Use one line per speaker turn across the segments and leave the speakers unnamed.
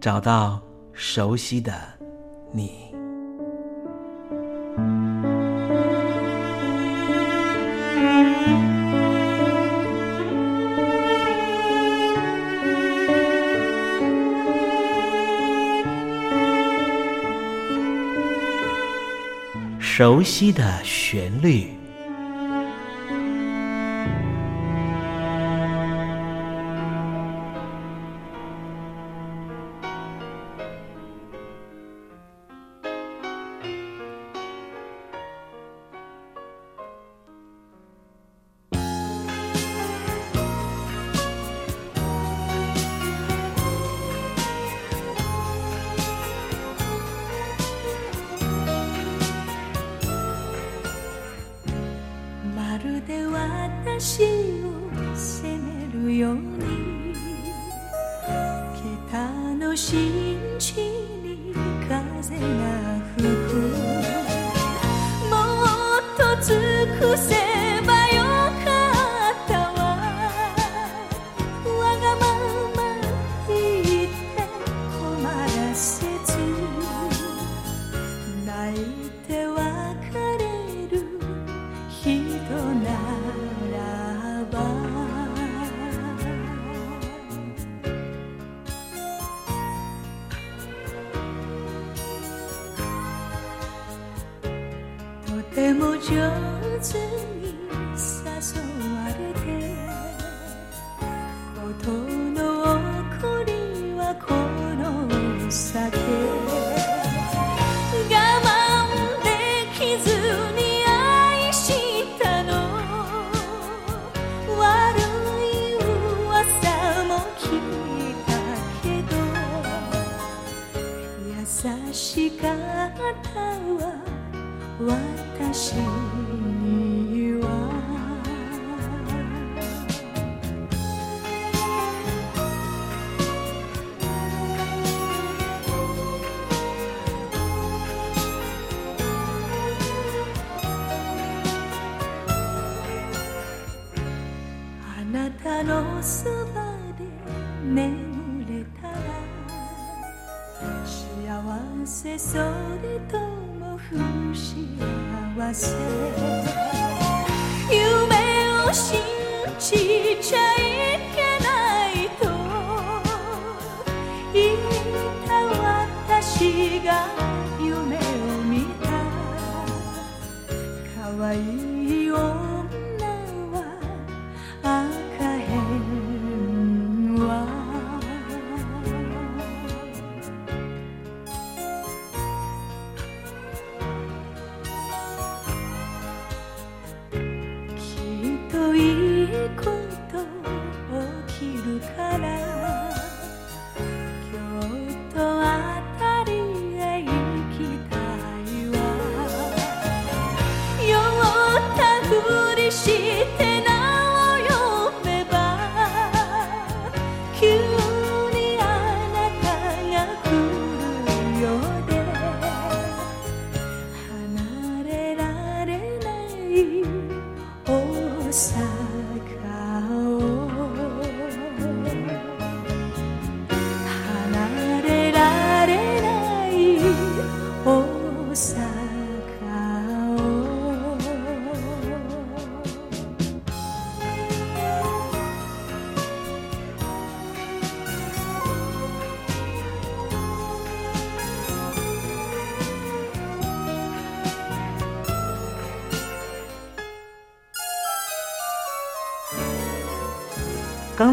找到熟悉的你，熟悉的旋律。
私を責めるように。北の真地に風が吹く。もっと強私が夢を見た。可愛い。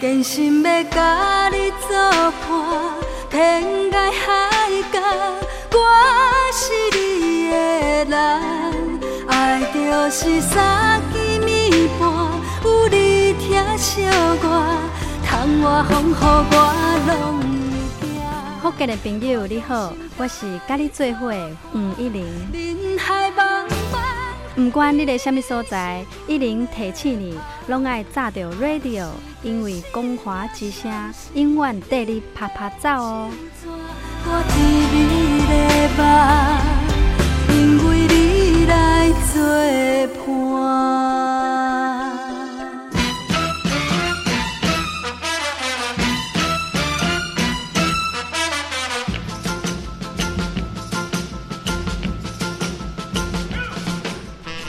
坚心要甲你作伴，天涯海角，我是你的人。爱就是三更暝半，有你疼惜我，窗外风雨我拢会惊。
福建的朋友你好，我是甲你做伙的黄一玲。不管你在什么所在，一零提醒你，拢爱炸着 radio，因为光华之声永远带你啪啪走哦。
我甜蜜的梦，因为你来作伴。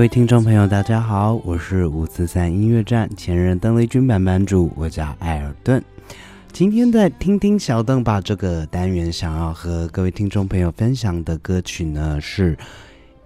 各位听众朋友，大家好，我是五四三音乐站前任邓丽君版版主，我叫艾尔顿。今天在听听小邓把这个单元想要和各位听众朋友分享的歌曲呢是，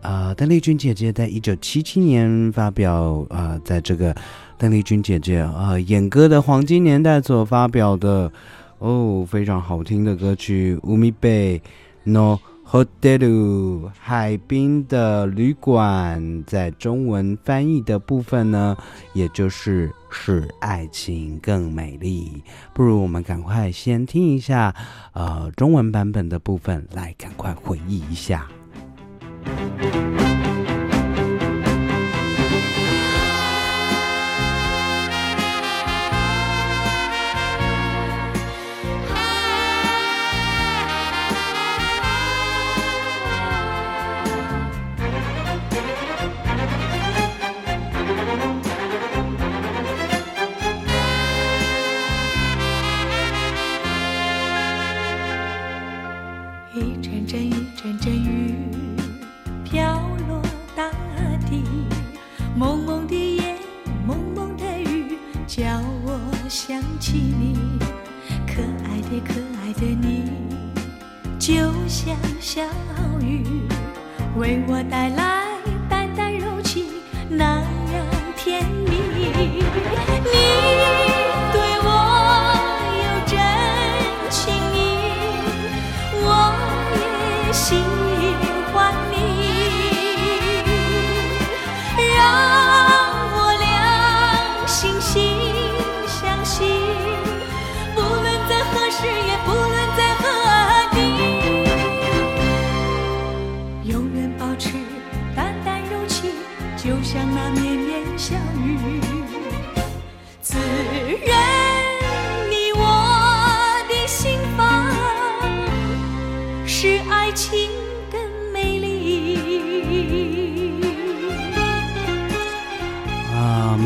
啊，邓丽君姐姐在一九七七年发表啊，在这个邓丽君姐姐啊演歌的黄金年代所发表的哦非常好听的歌曲《乌米贝 No》。Hotel 海滨的旅馆，在中文翻译的部分呢，也就是使爱情更美丽。不如我们赶快先听一下，呃，中文版本的部分，来赶快回忆一下。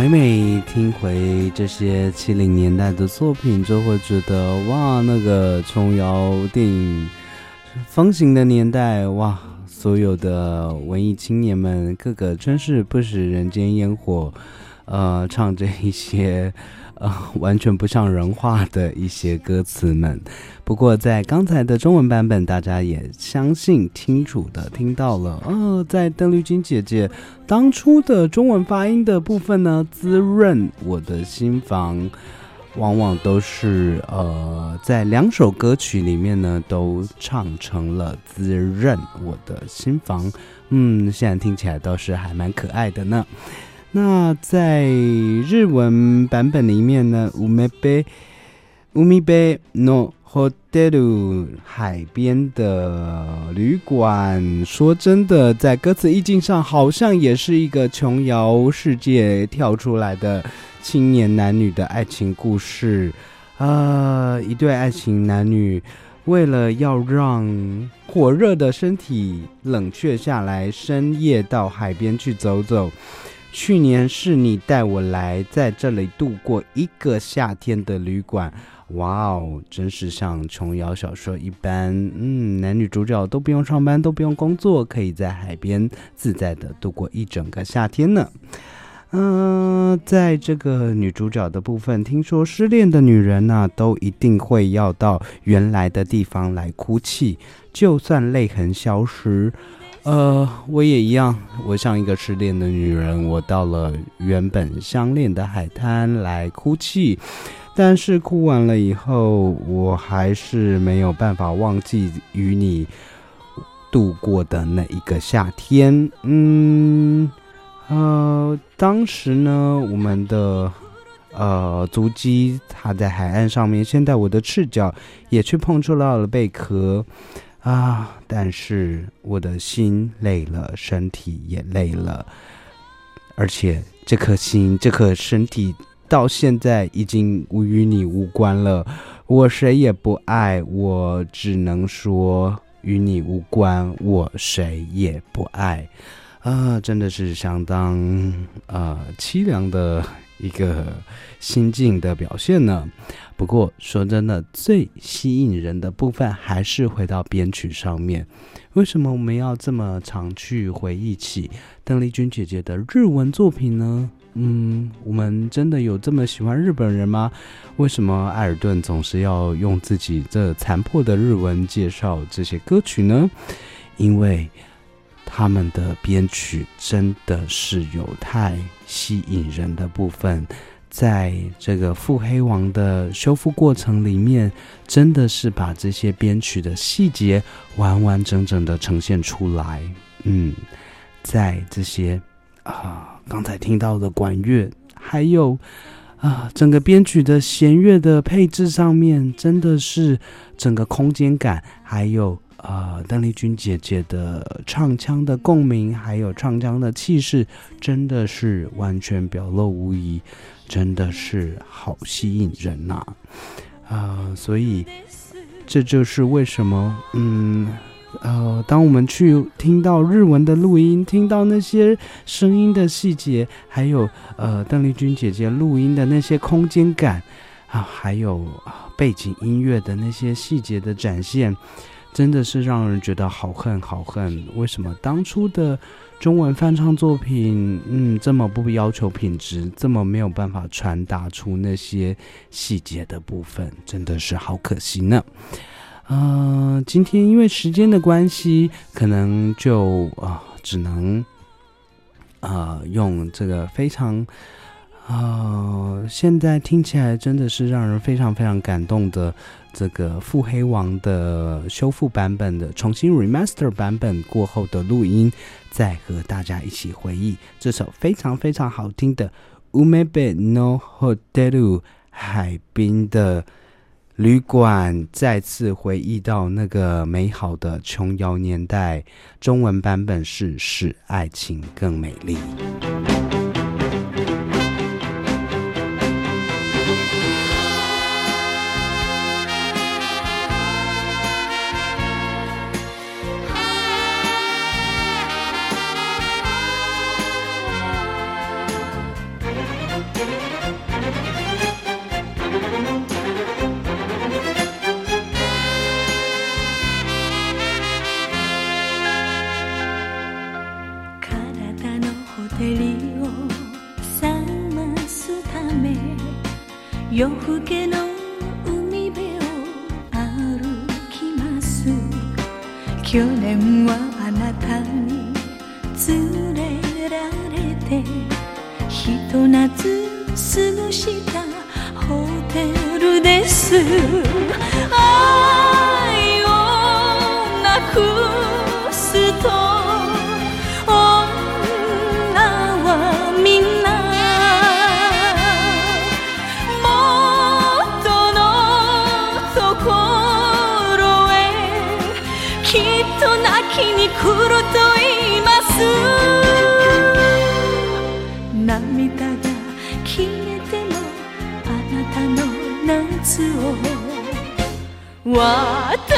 每听回这些七零年代的作品，就会觉得哇，那个琼瑶电影风行的年代，哇，所有的文艺青年们，个个真是不食人间烟火，呃，唱着一些。呃，完全不像人话的一些歌词们。不过在刚才的中文版本，大家也相信清楚的听到了。呃，在邓丽君姐姐当初的中文发音的部分呢，滋润我的心房，往往都是呃，在两首歌曲里面呢，都唱成了滋润我的心房。嗯，现在听起来倒是还蛮可爱的呢。那在日文版本里面呢，乌梅贝乌米贝诺ホテル海边的旅馆。说真的，在歌词意境上，好像也是一个琼瑶世界跳出来的青年男女的爱情故事。啊，一对爱情男女，为了要让火热的身体冷却下来，深夜到海边去走走。 去年是你带我来，在这里度过一个夏天的旅馆。哇哦，真是像琼瑶小说一般，嗯，男女主角都不用上班，都不用工作，可以在海边自在的度过一整个夏天呢。嗯，在这个女主角的部分，听说失恋的女人呢，都一定会要到原来的地方来哭泣，就算泪痕消失。呃，我也一样，我像一个失恋的女人，我到了原本相恋的海滩来哭泣，但是哭完了以后，我还是没有办法忘记与你度过的那一个夏天。嗯，呃，当时呢，我们的呃足迹踏在海岸上面，现在我的赤脚也去碰触到了贝壳。啊！但是我的心累了，身体也累了，而且这颗心、这颗身体到现在已经与你无关了。我谁也不爱，我只能说与你无关，我谁也不爱。啊，真的是相当啊凄凉的一个心境的表现呢。不过说真的，最吸引人的部分还是回到编曲上面。为什么我们要这么常去回忆起邓丽君姐姐的日文作品呢？嗯，我们真的有这么喜欢日本人吗？为什么艾尔顿总是要用自己这残破的日文介绍这些歌曲呢？因为他们的编曲真的是有太吸引人的部分。在这个腹黑王的修复过程里面，真的是把这些编曲的细节完完整整的呈现出来。嗯，在这些啊刚才听到的管乐，还有啊整个编曲的弦乐的配置上面，真的是整个空间感，还有啊邓丽君姐姐的唱腔的共鸣，还有唱腔的气势，真的是完全表露无遗。真的是好吸引人呐，啊，所以这就是为什么，嗯，呃，当我们去听到日文的录音，听到那些声音的细节，还有呃邓丽君姐姐录音的那些空间感啊，还有背景音乐的那些细节的展现，真的是让人觉得好恨好恨。为什么当初的？中文翻唱作品，嗯，这么不要求品质，这么没有办法传达出那些细节的部分，真的是好可惜呢。呃，今天因为时间的关系，可能就啊，只能啊，用这个非常啊，现在听起来真的是让人非常非常感动的。这个《腹黑王》的修复版本的重新 remaster 版本过后的录音，再和大家一起回忆这首非常非常好听的《Umebe no Hotel》海滨的旅馆，再次回忆到那个美好的琼瑶年代。中文版本是使爱情更美丽。
我的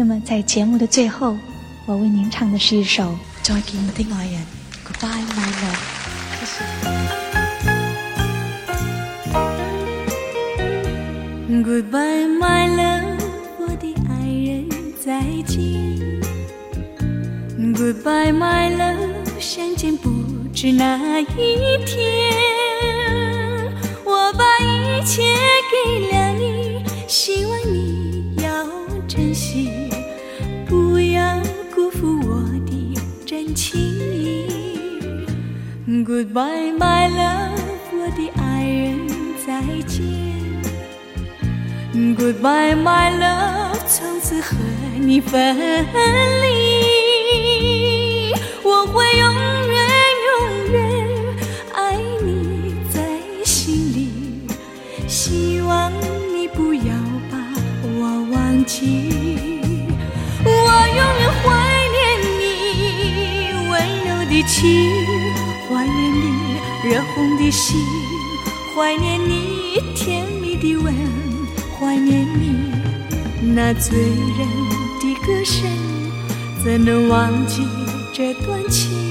那么在节目的最后，我为您唱的是一首《再見我的愛人》，Goodbye My Love。謝謝。
Goodbye, my love，我的爱人，再见。Goodbye, my love，相见不知哪一天。Goodbye, my love，我的爱人，再见。Goodbye, my love，从此和你分离。我会永远永远爱你在心里，希望你不要把我忘记。我永远怀念你温柔的情，怀念你热红的心，怀念你甜蜜的吻。怀念你那醉人的歌声，怎能忘记这段情？